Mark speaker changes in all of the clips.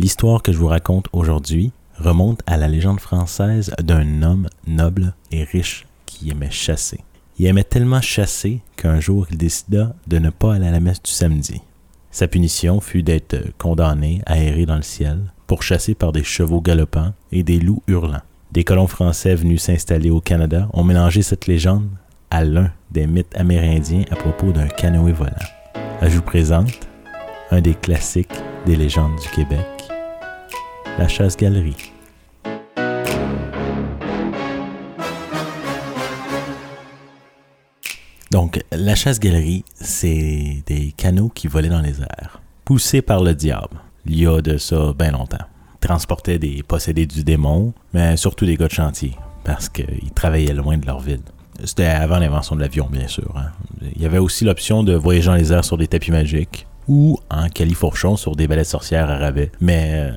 Speaker 1: L'histoire que je vous raconte aujourd'hui remonte à la légende française d'un homme noble et riche qui aimait chasser. Il aimait tellement chasser qu'un jour il décida de ne pas aller à la messe du samedi. Sa punition fut d'être condamné à errer dans le ciel, pour chasser par des chevaux galopants et des loups hurlants. Des colons français venus s'installer au Canada ont mélangé cette légende à l'un des mythes amérindiens à propos d'un canoë volant. Je vous présente un des classiques des légendes du Québec, la chasse-galerie. Donc, la chasse-galerie, c'est des canaux qui volaient dans les airs, poussés par le diable, il y a de ça bien longtemps. Transportaient des possédés du démon, mais surtout des gars de chantier, parce qu'ils travaillaient loin de leur ville. C'était avant l'invention de l'avion, bien sûr. Hein. Il y avait aussi l'option de voyager dans les airs sur des tapis magiques, ou en califourchon sur des balais sorcières à rabais. Mais euh,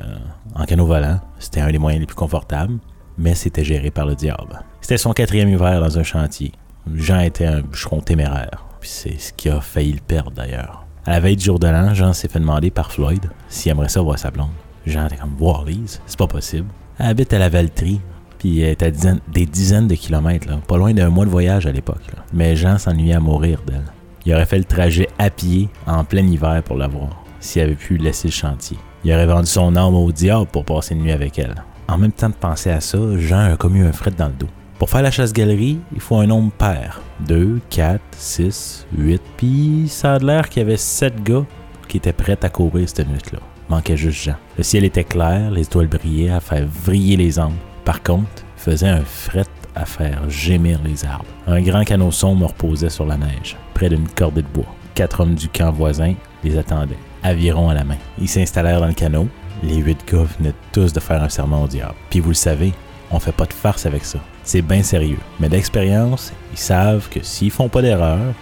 Speaker 1: en canot volant, c'était un des moyens les plus confortables, mais c'était géré par le diable. C'était son quatrième hiver dans un chantier. Jean était un bûcheron téméraire, puis c'est ce qui a failli le perdre d'ailleurs. À la veille du jour de l'an, Jean s'est fait demander par Floyd s'il aimerait ça voir sa blonde. Jean était comme voir Lise, c'est pas possible. Elle habite à la Valtrie, puis elle est à des dizaines de kilomètres, là. pas loin d'un mois de voyage à l'époque. Mais Jean s'ennuyait à mourir d'elle. Il aurait fait le trajet à pied en plein hiver pour la voir, s'il avait pu laisser le chantier. Il aurait vendu son âme au diable pour passer une nuit avec elle. En même temps de penser à ça, Jean a commis un fret dans le dos. Pour faire la chasse-galerie, il faut un nombre pair. 2, 4, 6, 8. Puis ça a l'air qu'il y avait 7 gars qui étaient prêts à courir cette nuit-là. Manquait juste Jean. Le ciel était clair, les étoiles brillaient à faire vriller les angles. Par contre, il faisait un fret à faire gémir les arbres. Un grand canot sombre reposait sur la neige, près d'une cordée de bois. Quatre hommes du camp voisin les attendaient, aviron à la main. Ils s'installèrent dans le canot. Les huit gars venaient tous de faire un serment au diable. Puis vous le savez, on fait pas de farce avec ça. C'est bien sérieux. Mais d'expérience, ils savent que s'ils font pas d'erreur,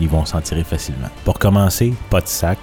Speaker 1: ils vont s'en tirer facilement. Pour commencer, pas de sac,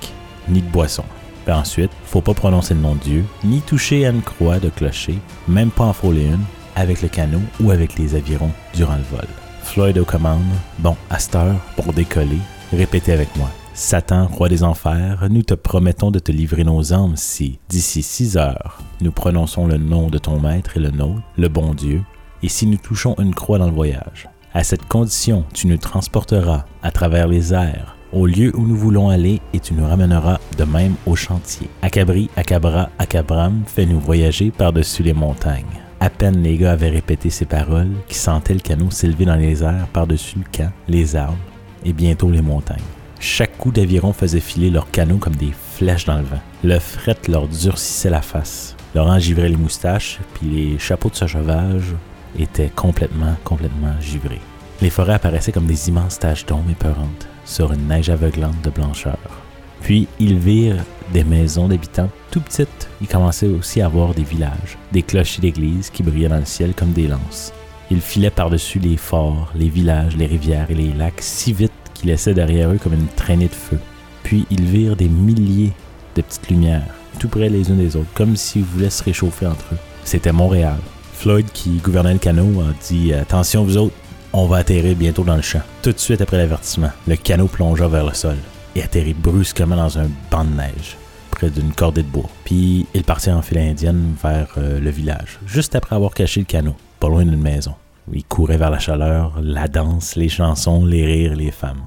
Speaker 1: ni de boisson. Puis ensuite, faut pas prononcer le nom de Dieu, ni toucher à une croix de clocher, même pas en frôler une, avec le canot ou avec les avirons durant le vol. Floyd aux commandes, bon, à cette heure, pour décoller, répétez avec moi. Satan, roi des enfers, nous te promettons de te livrer nos âmes si, d'ici six heures, nous prononçons le nom de ton maître et le nôtre, le bon Dieu, et si nous touchons une croix dans le voyage. À cette condition, tu nous transporteras à travers les airs, au lieu où nous voulons aller, et tu nous ramèneras de même au chantier. Acabri, Acabra, Acabram, fais-nous voyager par-dessus les montagnes. À peine les gars avaient répété ces paroles qu'ils sentaient le canot s'élever dans les airs par-dessus le camp, les arbres et bientôt les montagnes. Chaque coup d'aviron faisait filer leur canot comme des flèches dans le vent. Le fret leur durcissait la face, Laurent givrait les moustaches, puis les chapeaux de ce sauvage étaient complètement, complètement givrés. Les forêts apparaissaient comme des immenses taches d'ombre épeurantes sur une neige aveuglante de blancheur. Puis ils virent des maisons d'habitants tout petites. Ils commençaient aussi à voir des villages, des clochers d'église qui brillaient dans le ciel comme des lances. Ils filaient par-dessus les forts, les villages, les rivières et les lacs si vite qu'ils laissaient derrière eux comme une traînée de feu. Puis ils virent des milliers de petites lumières, tout près les unes des autres, comme s'ils voulaient se réchauffer entre eux. C'était Montréal. Floyd, qui gouvernait le canot, a dit Attention, vous autres, on va atterrir bientôt dans le champ. Tout de suite après l'avertissement, le canot plongea vers le sol. Il atterrit brusquement dans un banc de neige près d'une cordée de bois. Puis il partit en file indienne vers euh, le village, juste après avoir caché le canot, pas loin d'une maison. Il courait vers la chaleur, la danse, les chansons, les rires, les femmes.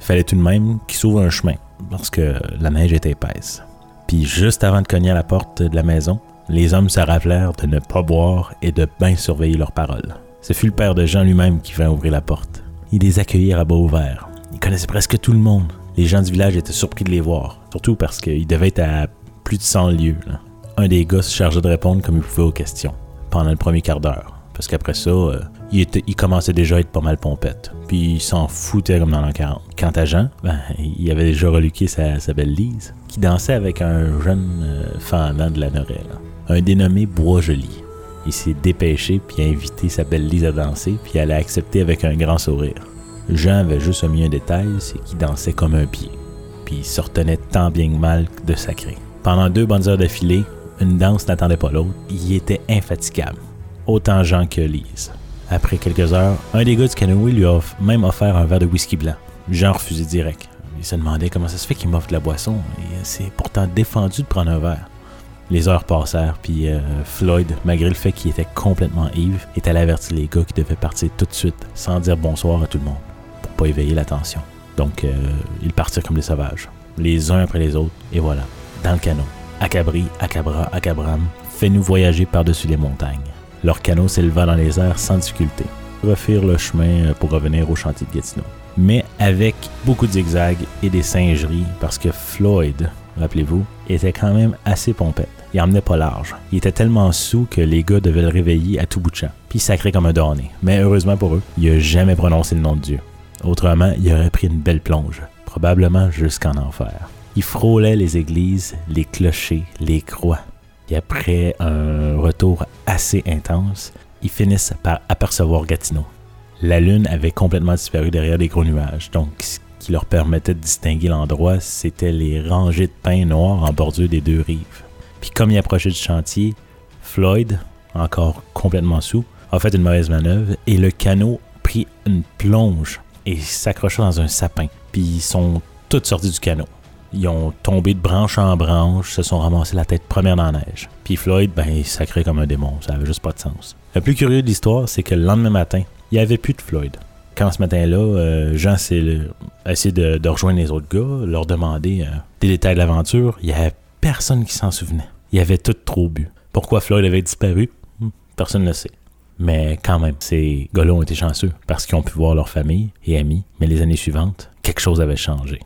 Speaker 1: Fallait tout de même qu'il s'ouvre un chemin, parce que la neige était épaisse. Puis juste avant de cogner à la porte de la maison, les hommes se ravelèrent de ne pas boire et de bien surveiller leurs paroles. Ce fut le père de Jean lui-même qui vint ouvrir la porte. Il les accueillit à bas ouvert. Il connaissait presque tout le monde, les gens du village étaient surpris de les voir, surtout parce qu'ils devaient être à plus de 100 lieues. Un des gars se chargeait de répondre comme il pouvait aux questions pendant le premier quart d'heure, parce qu'après ça, euh, il, commençait déjà à être pas mal pompette, puis il s'en foutait comme dans l'an Quant à Jean, ben, il avait déjà reluqué sa, belle Lise, qui dansait avec un jeune euh, fan de la Norelle, un dénommé Bois-Joli. Il s'est dépêché puis a invité sa belle Lise à danser, puis elle a accepté avec un grand sourire. Jean avait juste mis un détail, c'est qu'il dansait comme un pied. Puis il se tant bien que mal de sacré. Pendant deux bonnes heures d'affilée, une danse n'attendait pas l'autre. Il était infatigable. Autant Jean que Lise. Après quelques heures, un des gars du canoë lui a même offert un verre de whisky blanc. Jean refusait direct. Il se demandait comment ça se fait qu'il m'offre de la boisson. et c'est pourtant défendu de prendre un verre. Les heures passèrent, puis euh, Floyd, malgré le fait qu'il était complètement ivre, est allé avertir les gars qui devaient partir tout de suite, sans dire bonsoir à tout le monde pour pas éveiller l'attention. Donc, euh, ils partirent comme des sauvages, les uns après les autres, et voilà, dans le canot. Acabri, Acabra, Acabram, fais-nous voyager par-dessus les montagnes. Leur canot s'éleva dans les airs sans difficulté. Refirent le chemin euh, pour revenir au chantier de Gatineau. Mais avec beaucoup de zigzags et des singeries, parce que Floyd, rappelez-vous, était quand même assez pompette. Il emmenait pas large. Il était tellement sous que les gars devaient le réveiller à tout bout de champ. Puis sacré comme un donné. Mais heureusement pour eux, il a jamais prononcé le nom de Dieu. Autrement, il aurait pris une belle plonge, probablement jusqu'en enfer. Il frôlait les églises, les clochers, les croix. Et après un retour assez intense, ils finissent par apercevoir Gatineau. La lune avait complètement disparu derrière des gros nuages, donc ce qui leur permettait de distinguer l'endroit, c'était les rangées de pins noirs en bordure des deux rives. Puis comme il approchait du chantier, Floyd, encore complètement sous, a fait une mauvaise manœuvre et le canot prit une plonge et s'accrocha dans un sapin. Puis ils sont toutes sortis du canot. Ils ont tombé de branche en branche, se sont ramassés la tête première dans la neige. Puis Floyd, ben, il sacré comme un démon, ça avait juste pas de sens. Le plus curieux de l'histoire, c'est que le lendemain matin, il n'y avait plus de Floyd. Quand ce matin-là, euh, Jean s'est essayé de, rejoindre les autres gars, leur demander euh, des détails de l'aventure, il n'y avait personne qui s'en souvenait. Il y avait tout trop bu. Pourquoi Floyd avait disparu, hmm, personne ne le sait. Mais quand même, ces gars-là ont été chanceux parce qu'ils ont pu voir leur famille et amis. Mais les années suivantes, quelque chose avait changé.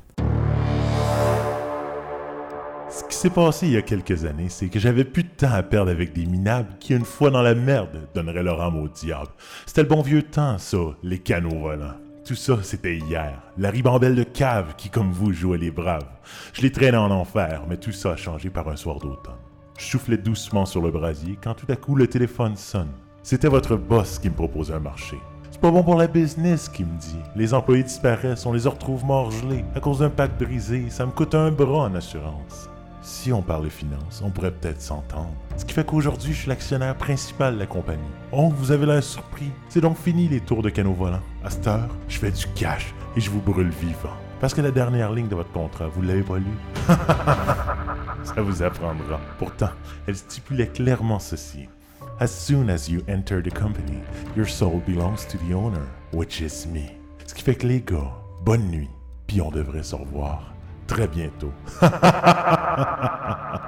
Speaker 2: Ce qui s'est passé il y a quelques années, c'est que j'avais plus de temps à perdre avec des minables qui, une fois dans la merde, donneraient leur âme au diable. C'était le bon vieux temps, ça, les canaux volants. Tout ça, c'était hier. La ribambelle de cave qui, comme vous, jouait les braves. Je les traînais en enfer, mais tout ça a changé par un soir d'automne. Je soufflais doucement sur le brasier quand tout à coup le téléphone sonne. C'était votre boss qui me proposait un marché. C'est pas bon pour la business, qui me dit. Les employés disparaissent, on les retrouve morts gelés à cause d'un pacte brisé. Ça me coûte un bras en assurance. Si on parle finances, on pourrait peut-être s'entendre. Ce qui fait qu'aujourd'hui, je suis l'actionnaire principal de la compagnie. Oh, vous avez un surpris. C'est donc fini les tours de canot volant. À cette heure, je fais du cash et je vous brûle vivant. Parce que la dernière ligne de votre contrat, vous l'avez pas Ça vous apprendra. Pourtant, elle stipulait clairement ceci. As soon as you enter the company, your soul belongs to the owner, which is me. Ce qui fait que les gars, bonne nuit, puis on devrait se revoir très bientôt.